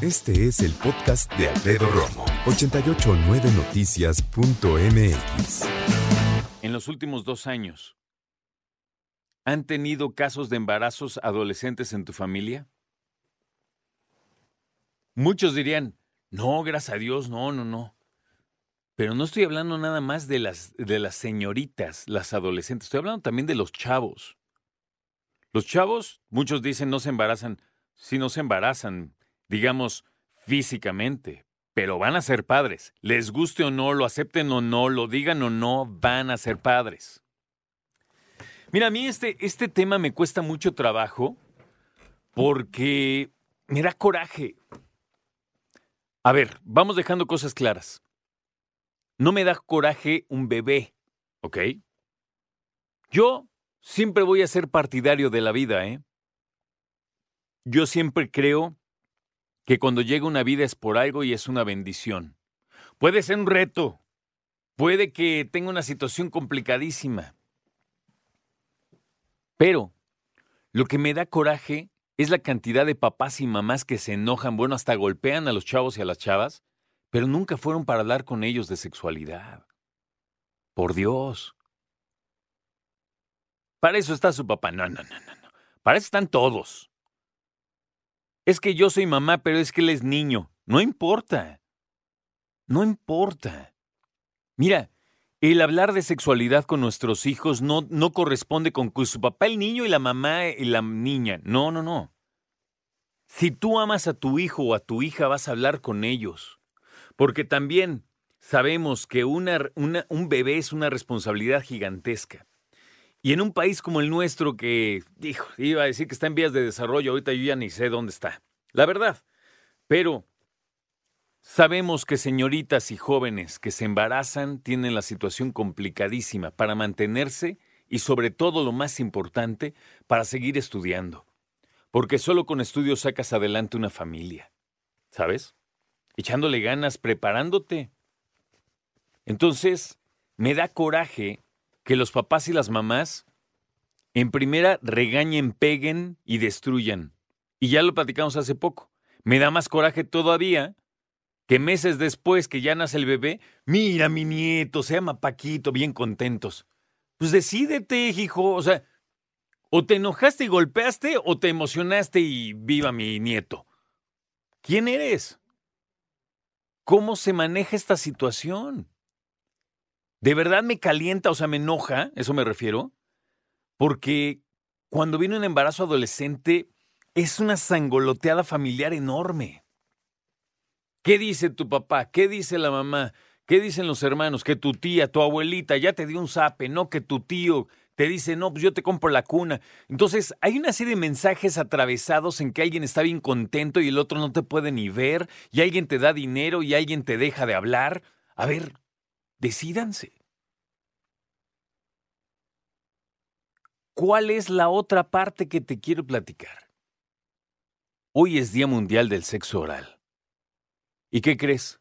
Este es el podcast de Alfredo Romo. 889noticias.mx. En los últimos dos años, ¿han tenido casos de embarazos adolescentes en tu familia? Muchos dirían, no, gracias a Dios, no, no, no. Pero no estoy hablando nada más de las, de las señoritas, las adolescentes, estoy hablando también de los chavos. Los chavos, muchos dicen no se embarazan, sí no se embarazan, digamos, físicamente, pero van a ser padres. Les guste o no, lo acepten o no, lo digan o no, van a ser padres. Mira, a mí este, este tema me cuesta mucho trabajo porque me da coraje. A ver, vamos dejando cosas claras. No me da coraje un bebé, ¿ok? Yo siempre voy a ser partidario de la vida, ¿eh? Yo siempre creo que cuando llega una vida es por algo y es una bendición. Puede ser un reto, puede que tenga una situación complicadísima, pero lo que me da coraje es la cantidad de papás y mamás que se enojan, bueno, hasta golpean a los chavos y a las chavas, pero nunca fueron para hablar con ellos de sexualidad. Por Dios. Para eso está su papá. No, no, no, no. Para eso están todos. Es que yo soy mamá, pero es que él es niño. No importa. No importa. Mira, el hablar de sexualidad con nuestros hijos no, no corresponde con que su papá el niño y la mamá y la niña. No, no, no. Si tú amas a tu hijo o a tu hija, vas a hablar con ellos. Porque también sabemos que una, un bebé es una responsabilidad gigantesca. Y en un país como el nuestro que, dijo, iba a decir que está en vías de desarrollo, ahorita yo ya ni sé dónde está. La verdad. Pero sabemos que señoritas y jóvenes que se embarazan tienen la situación complicadísima para mantenerse y sobre todo lo más importante, para seguir estudiando. Porque solo con estudios sacas adelante una familia. ¿Sabes? Echándole ganas, preparándote. Entonces, me da coraje que los papás y las mamás en primera regañen, peguen y destruyan. Y ya lo platicamos hace poco. Me da más coraje todavía que meses después que ya nace el bebé, mira mi nieto, se llama Paquito, bien contentos. Pues decídete, hijo, o sea, o te enojaste y golpeaste o te emocionaste y viva mi nieto. ¿Quién eres? ¿Cómo se maneja esta situación? De verdad me calienta, o sea, me enoja, eso me refiero, porque cuando viene un embarazo adolescente es una sangoloteada familiar enorme. ¿Qué dice tu papá? ¿Qué dice la mamá? ¿Qué dicen los hermanos? Que tu tía, tu abuelita ya te dio un zape, no que tu tío te dice, no, pues yo te compro la cuna. Entonces, hay una serie de mensajes atravesados en que alguien está bien contento y el otro no te puede ni ver, y alguien te da dinero y alguien te deja de hablar. A ver, Decídanse. ¿Cuál es la otra parte que te quiero platicar? Hoy es Día Mundial del Sexo Oral. ¿Y qué crees?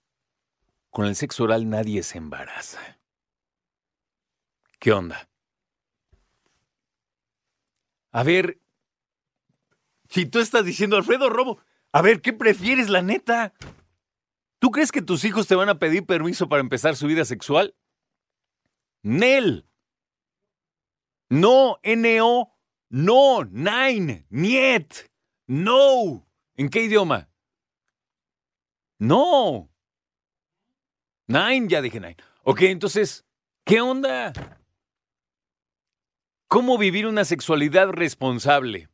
Con el sexo oral nadie se embaraza. ¿Qué onda? A ver, si tú estás diciendo, Alfredo Robo, a ver, ¿qué prefieres, la neta? ¿Tú crees que tus hijos te van a pedir permiso para empezar su vida sexual? Nel. No, N-O. No, nine, niet, no. ¿En qué idioma? No. Nine, ya dije nine. Ok, entonces, ¿qué onda? ¿Cómo vivir una sexualidad responsable?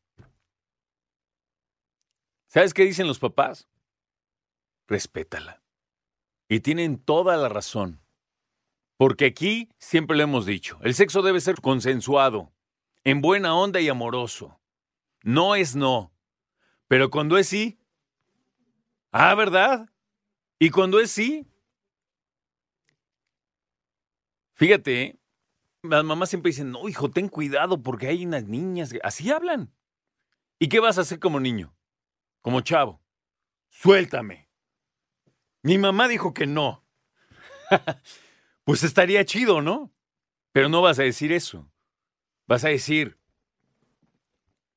¿Sabes qué dicen los papás? Respétala. Y tienen toda la razón. Porque aquí siempre lo hemos dicho, el sexo debe ser consensuado, en buena onda y amoroso. No es no. Pero cuando es sí, ah, ¿verdad? Y cuando es sí, fíjate, las mamás siempre dicen, no, hijo, ten cuidado porque hay unas niñas, que-". así hablan. ¿Y qué vas a hacer como niño? Como chavo. Suéltame. Mi mamá dijo que no. pues estaría chido, ¿no? Pero no vas a decir eso. Vas a decir,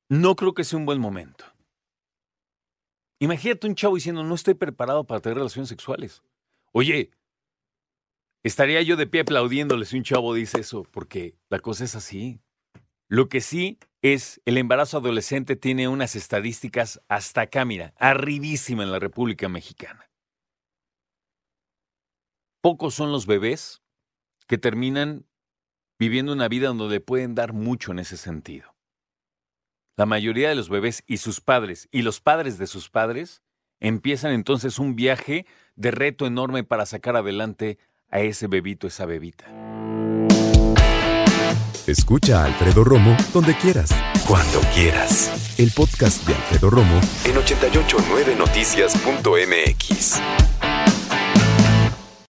no creo que sea un buen momento. Imagínate un chavo diciendo, no estoy preparado para tener relaciones sexuales. Oye, estaría yo de pie aplaudiéndole si un chavo dice eso, porque la cosa es así. Lo que sí es, el embarazo adolescente tiene unas estadísticas hasta acá, mira, arribísima en la República Mexicana. Pocos son los bebés que terminan viviendo una vida donde le pueden dar mucho en ese sentido. La mayoría de los bebés y sus padres y los padres de sus padres empiezan entonces un viaje de reto enorme para sacar adelante a ese bebito, esa bebita. Escucha a Alfredo Romo donde quieras. Cuando quieras. El podcast de Alfredo Romo en 889noticias.mx.